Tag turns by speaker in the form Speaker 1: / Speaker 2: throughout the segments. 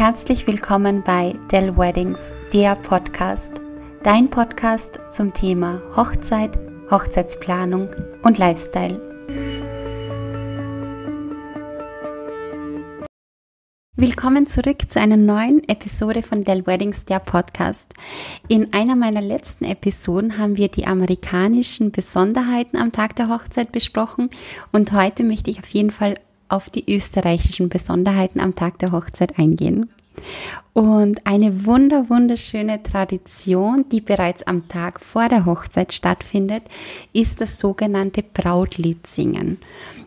Speaker 1: Herzlich willkommen bei Dell Weddings, der Podcast. Dein Podcast zum Thema Hochzeit, Hochzeitsplanung und Lifestyle. Willkommen zurück zu einer neuen Episode von Dell Weddings, der Podcast. In einer meiner letzten Episoden haben wir die amerikanischen Besonderheiten am Tag der Hochzeit besprochen und heute möchte ich auf jeden Fall auf die österreichischen Besonderheiten am Tag der Hochzeit eingehen. Und eine wunder, wunderschöne Tradition, die bereits am Tag vor der Hochzeit stattfindet, ist das sogenannte Brautliedsingen.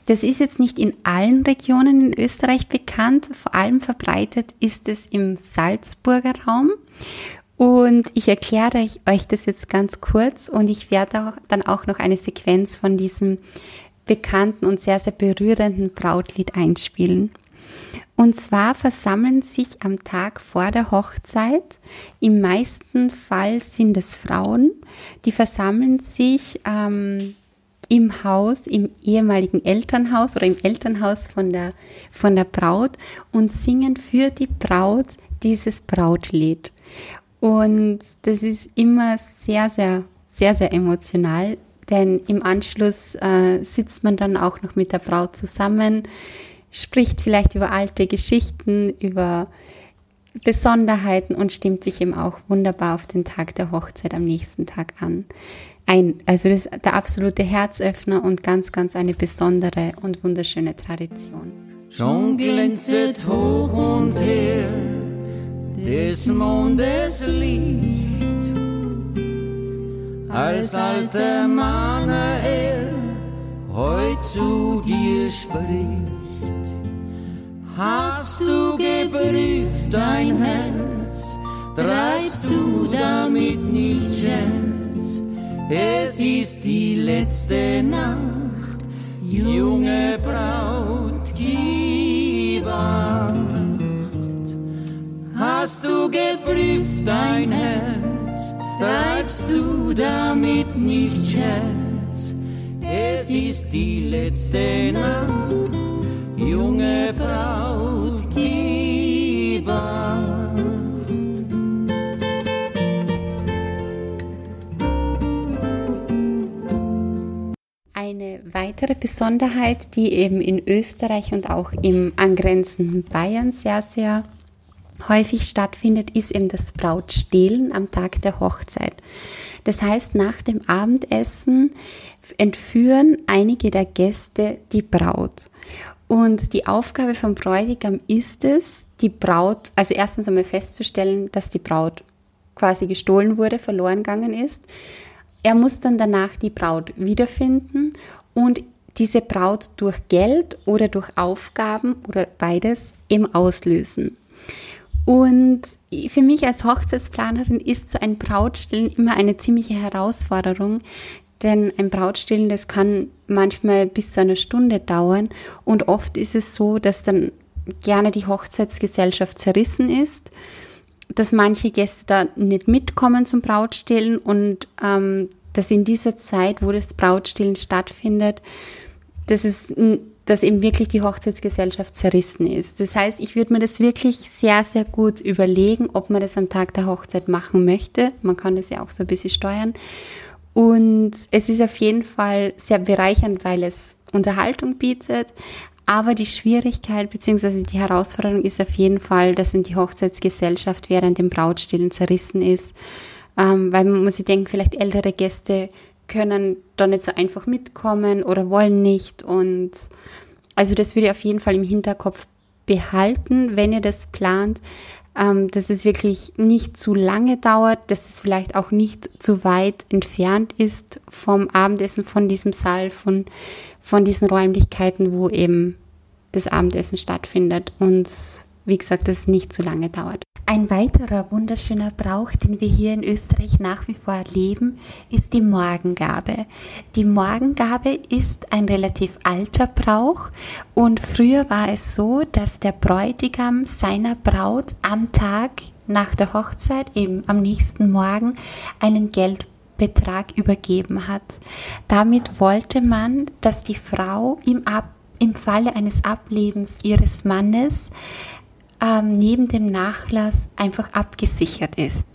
Speaker 1: Das ist jetzt nicht in allen Regionen in Österreich bekannt, vor allem verbreitet ist es im Salzburger Raum. Und ich erkläre euch das jetzt ganz kurz und ich werde dann auch noch eine Sequenz von diesem bekannten und sehr, sehr berührenden Brautlied einspielen. Und zwar versammeln sich am Tag vor der Hochzeit, im meisten Fall sind es Frauen, die versammeln sich ähm, im Haus, im ehemaligen Elternhaus oder im Elternhaus von der, von der Braut und singen für die Braut dieses Brautlied. Und das ist immer sehr, sehr, sehr, sehr emotional denn im Anschluss äh, sitzt man dann auch noch mit der Braut zusammen, spricht vielleicht über alte Geschichten, über Besonderheiten und stimmt sich eben auch wunderbar auf den Tag der Hochzeit am nächsten Tag an. Ein, also das ist der absolute Herzöffner und ganz, ganz eine besondere und wunderschöne Tradition.
Speaker 2: Schon glänzet hoch und her des Mondes Licht als alter Mann er heut zu dir spricht. Hast du geprüft dein Herz, treibst du damit nicht Scherz? Es ist die letzte Nacht, junge Braut, gib Acht. Hast du geprüft dein Herz, treibst du damit nicht Scherz. Es ist die letzte Nacht, junge Braut, gib
Speaker 1: Eine weitere Besonderheit, die eben in Österreich und auch im angrenzenden Bayern sehr, sehr häufig stattfindet, ist eben das Brautstehlen am Tag der Hochzeit. Das heißt, nach dem Abendessen entführen einige der Gäste die Braut. Und die Aufgabe vom Bräutigam ist es, die Braut, also erstens einmal festzustellen, dass die Braut quasi gestohlen wurde, verloren gegangen ist. Er muss dann danach die Braut wiederfinden und diese Braut durch Geld oder durch Aufgaben oder beides eben auslösen. Und für mich als Hochzeitsplanerin ist so ein Brautstillen immer eine ziemliche Herausforderung, denn ein Brautstillen, das kann manchmal bis zu einer Stunde dauern. Und oft ist es so, dass dann gerne die Hochzeitsgesellschaft zerrissen ist, dass manche Gäste da nicht mitkommen zum Brautstillen und ähm, dass in dieser Zeit, wo das Brautstillen stattfindet, dass es dass eben wirklich die Hochzeitsgesellschaft zerrissen ist. Das heißt, ich würde mir das wirklich sehr, sehr gut überlegen, ob man das am Tag der Hochzeit machen möchte. Man kann das ja auch so ein bisschen steuern. Und es ist auf jeden Fall sehr bereichernd, weil es Unterhaltung bietet. Aber die Schwierigkeit bzw. die Herausforderung ist auf jeden Fall, dass die Hochzeitsgesellschaft während dem Brautstillen zerrissen ist. Ähm, weil man muss sich denken, vielleicht ältere Gäste können da nicht so einfach mitkommen oder wollen nicht. Und also das würde ich auf jeden Fall im Hinterkopf behalten, wenn ihr das plant, ähm, dass es wirklich nicht zu lange dauert, dass es vielleicht auch nicht zu weit entfernt ist vom Abendessen, von diesem Saal, von, von diesen Räumlichkeiten, wo eben das Abendessen stattfindet. Und wie gesagt, dass es nicht zu lange dauert. Ein weiterer wunderschöner Brauch, den wir hier in Österreich nach wie vor erleben, ist die Morgengabe. Die Morgengabe ist ein relativ alter Brauch und früher war es so, dass der Bräutigam seiner Braut am Tag nach der Hochzeit, eben am nächsten Morgen, einen Geldbetrag übergeben hat. Damit wollte man, dass die Frau im, Ab im Falle eines Ablebens ihres Mannes ähm, neben dem Nachlass einfach abgesichert ist.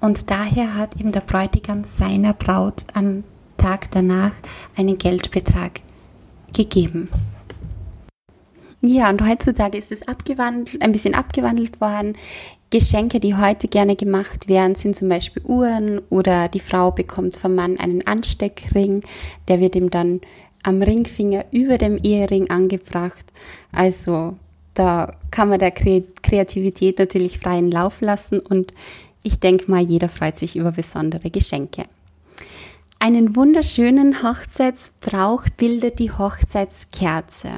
Speaker 1: Und daher hat eben der Bräutigam seiner Braut am Tag danach einen Geldbetrag gegeben. Ja, und heutzutage ist es abgewandelt, ein bisschen abgewandelt worden. Geschenke, die heute gerne gemacht werden, sind zum Beispiel Uhren oder die Frau bekommt vom Mann einen Ansteckring, der wird ihm dann am Ringfinger über dem Ehering angebracht. Also da kann man der Kreativität natürlich freien Lauf lassen und ich denke mal, jeder freut sich über besondere Geschenke. Einen wunderschönen Hochzeitsbrauch bildet die Hochzeitskerze.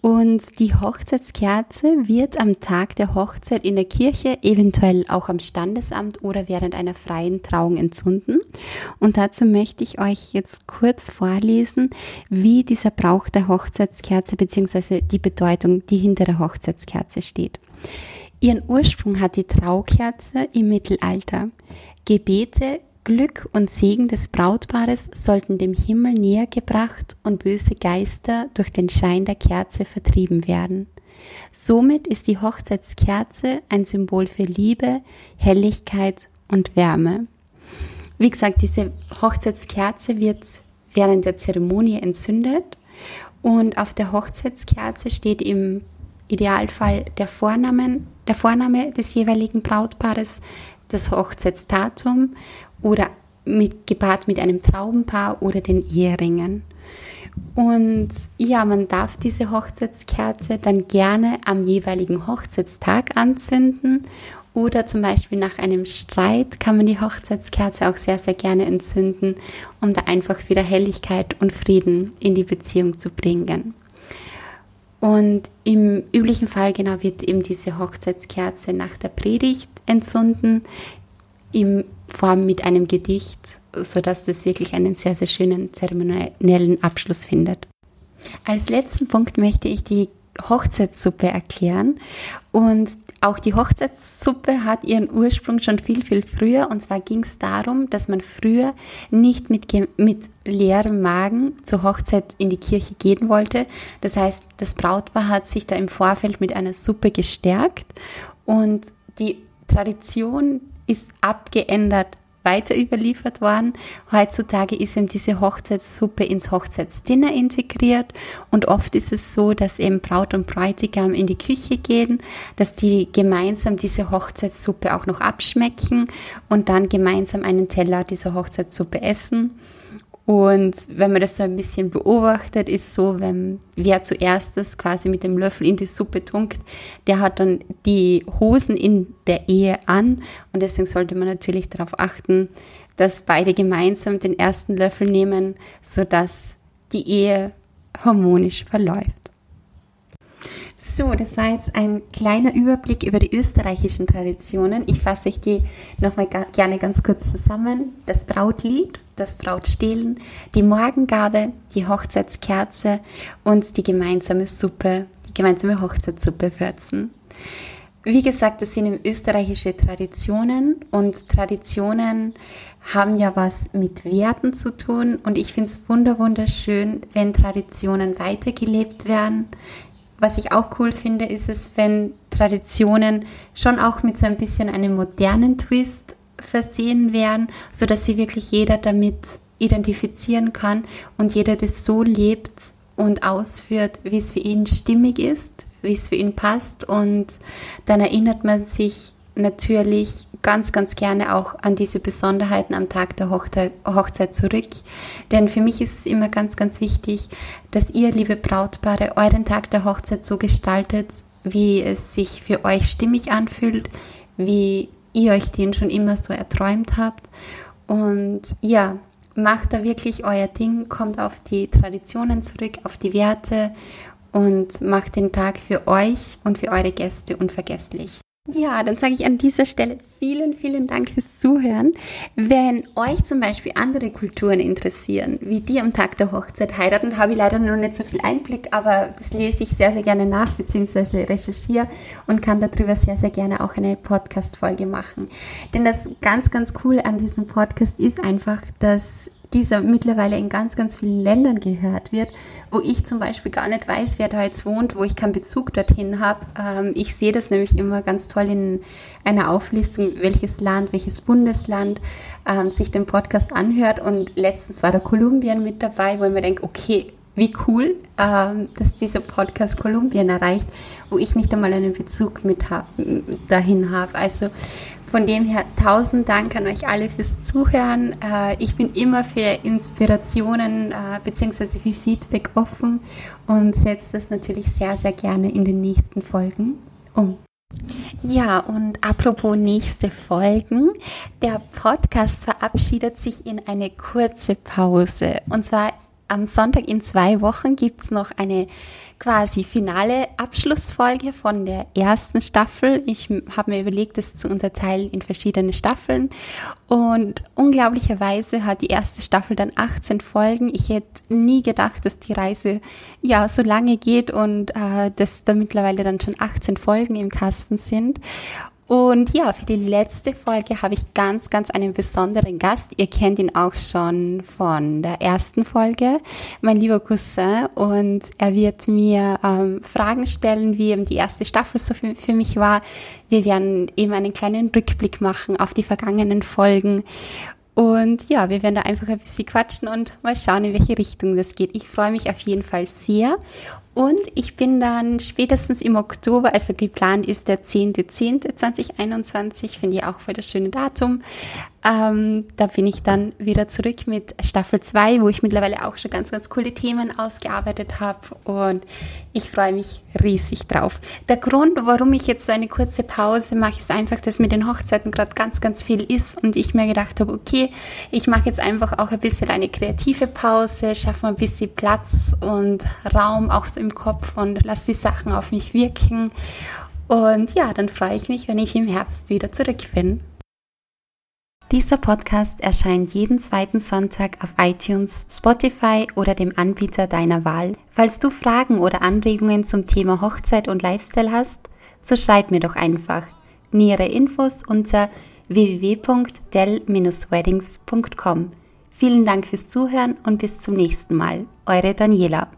Speaker 1: Und die Hochzeitskerze wird am Tag der Hochzeit in der Kirche, eventuell auch am Standesamt oder während einer freien Trauung entzünden. Und dazu möchte ich euch jetzt kurz vorlesen, wie dieser Brauch der Hochzeitskerze bzw. die Bedeutung, die hinter der Hochzeitskerze steht. Ihren Ursprung hat die Traukerze im Mittelalter. Gebete Glück und Segen des Brautpaares sollten dem Himmel näher gebracht und böse Geister durch den Schein der Kerze vertrieben werden. Somit ist die Hochzeitskerze ein Symbol für Liebe, Helligkeit und Wärme. Wie gesagt, diese Hochzeitskerze wird während der Zeremonie entzündet und auf der Hochzeitskerze steht im Idealfall der Vorname, der Vorname des jeweiligen Brautpaares, das Hochzeitsdatum oder mit, gepaart mit einem Traubenpaar oder den Eheringen. Und ja, man darf diese Hochzeitskerze dann gerne am jeweiligen Hochzeitstag anzünden oder zum Beispiel nach einem Streit kann man die Hochzeitskerze auch sehr, sehr gerne entzünden, um da einfach wieder Helligkeit und Frieden in die Beziehung zu bringen. Und im üblichen Fall genau wird eben diese Hochzeitskerze nach der Predigt entzünden in Form mit einem Gedicht, sodass das wirklich einen sehr, sehr schönen zeremoniellen Abschluss findet. Als letzten Punkt möchte ich die Hochzeitssuppe erklären. Und auch die Hochzeitssuppe hat ihren Ursprung schon viel, viel früher. Und zwar ging es darum, dass man früher nicht mit, mit leerem Magen zur Hochzeit in die Kirche gehen wollte. Das heißt, das Brautpaar hat sich da im Vorfeld mit einer Suppe gestärkt. Und die Tradition ist abgeändert weiter überliefert worden. Heutzutage ist eben diese Hochzeitssuppe ins Hochzeitsdinner integriert und oft ist es so, dass eben Braut und Bräutigam in die Küche gehen, dass die gemeinsam diese Hochzeitssuppe auch noch abschmecken und dann gemeinsam einen Teller dieser Hochzeitssuppe essen. Und wenn man das so ein bisschen beobachtet, ist so, wenn wer zuerst das quasi mit dem Löffel in die Suppe tunkt, der hat dann die Hosen in der Ehe an. Und deswegen sollte man natürlich darauf achten, dass beide gemeinsam den ersten Löffel nehmen, sodass die Ehe harmonisch verläuft. So, das war jetzt ein kleiner Überblick über die österreichischen Traditionen. Ich fasse euch die nochmal gerne ganz kurz zusammen. Das Brautlied, das Brautstehlen, die Morgengabe, die Hochzeitskerze und die gemeinsame Suppe, die gemeinsame Hochzeitssuppe würzen. Wie gesagt, das sind österreichische Traditionen und Traditionen haben ja was mit Werten zu tun und ich finde es wunderschön, wenn Traditionen weitergelebt werden, was ich auch cool finde, ist es, wenn Traditionen schon auch mit so ein bisschen einem modernen Twist versehen werden, so dass sie wirklich jeder damit identifizieren kann und jeder das so lebt und ausführt, wie es für ihn stimmig ist, wie es für ihn passt. Und dann erinnert man sich natürlich ganz, ganz gerne auch an diese Besonderheiten am Tag der Hochzeit, zurück. Denn für mich ist es immer ganz, ganz wichtig, dass ihr, liebe Brautpaare, euren Tag der Hochzeit so gestaltet, wie es sich für euch stimmig anfühlt, wie ihr euch den schon immer so erträumt habt. Und ja, macht da wirklich euer Ding, kommt auf die Traditionen zurück, auf die Werte und macht den Tag für euch und für eure Gäste unvergesslich. Ja, dann sage ich an dieser Stelle vielen, vielen Dank fürs Zuhören. Wenn euch zum Beispiel andere Kulturen interessieren, wie die am Tag der Hochzeit heiraten, habe ich leider noch nicht so viel Einblick, aber das lese ich sehr, sehr gerne nach, beziehungsweise recherchiere und kann darüber sehr, sehr gerne auch eine Podcast-Folge machen. Denn das ganz, ganz cool an diesem Podcast ist einfach, dass dieser mittlerweile in ganz, ganz vielen Ländern gehört wird, wo ich zum Beispiel gar nicht weiß, wer da jetzt wohnt, wo ich keinen Bezug dorthin habe. Ähm, ich sehe das nämlich immer ganz toll in einer Auflistung, welches Land, welches Bundesland ähm, sich den Podcast anhört. Und letztens war da Kolumbien mit dabei, wo ich mir denke, okay, wie cool, ähm, dass dieser Podcast Kolumbien erreicht, wo ich nicht einmal einen Bezug mit hab, dahin habe. Also von dem her tausend Dank an euch alle fürs Zuhören. Äh, ich bin immer für Inspirationen äh, bzw. für Feedback offen und setze das natürlich sehr, sehr gerne in den nächsten Folgen um. Ja, und apropos nächste Folgen, der Podcast verabschiedet sich in eine kurze Pause. Und zwar am Sonntag in zwei Wochen gibt's noch eine quasi finale Abschlussfolge von der ersten Staffel. Ich habe mir überlegt, das zu unterteilen in verschiedene Staffeln. Und unglaublicherweise hat die erste Staffel dann 18 Folgen. Ich hätte nie gedacht, dass die Reise ja so lange geht und äh, dass da mittlerweile dann schon 18 Folgen im Kasten sind. Und ja, für die letzte Folge habe ich ganz, ganz einen besonderen Gast. Ihr kennt ihn auch schon von der ersten Folge, mein lieber Cousin. Und er wird mir ähm, Fragen stellen, wie eben die erste Staffel so für, für mich war. Wir werden eben einen kleinen Rückblick machen auf die vergangenen Folgen. Und ja, wir werden da einfach ein bisschen quatschen und mal schauen, in welche Richtung das geht. Ich freue mich auf jeden Fall sehr. Und ich bin dann spätestens im Oktober, also geplant ist der 10.10.2021, finde ich auch voll das schöne Datum. Ähm, da bin ich dann wieder zurück mit Staffel 2, wo ich mittlerweile auch schon ganz, ganz coole Themen ausgearbeitet habe und ich freue mich riesig drauf. Der Grund, warum ich jetzt so eine kurze Pause mache, ist einfach, dass mit den Hochzeiten gerade ganz, ganz viel ist und ich mir gedacht habe, okay, ich mache jetzt einfach auch ein bisschen eine kreative Pause, schaffe mal ein bisschen Platz und Raum auch so im im Kopf und lasse die Sachen auf mich wirken. Und ja, dann freue ich mich, wenn ich im Herbst wieder zurück bin. Dieser Podcast erscheint jeden zweiten Sonntag auf iTunes, Spotify oder dem Anbieter deiner Wahl. Falls du Fragen oder Anregungen zum Thema Hochzeit und Lifestyle hast, so schreib mir doch einfach. Nähere Infos unter www.del-weddings.com. Vielen Dank fürs Zuhören und bis zum nächsten Mal. Eure Daniela.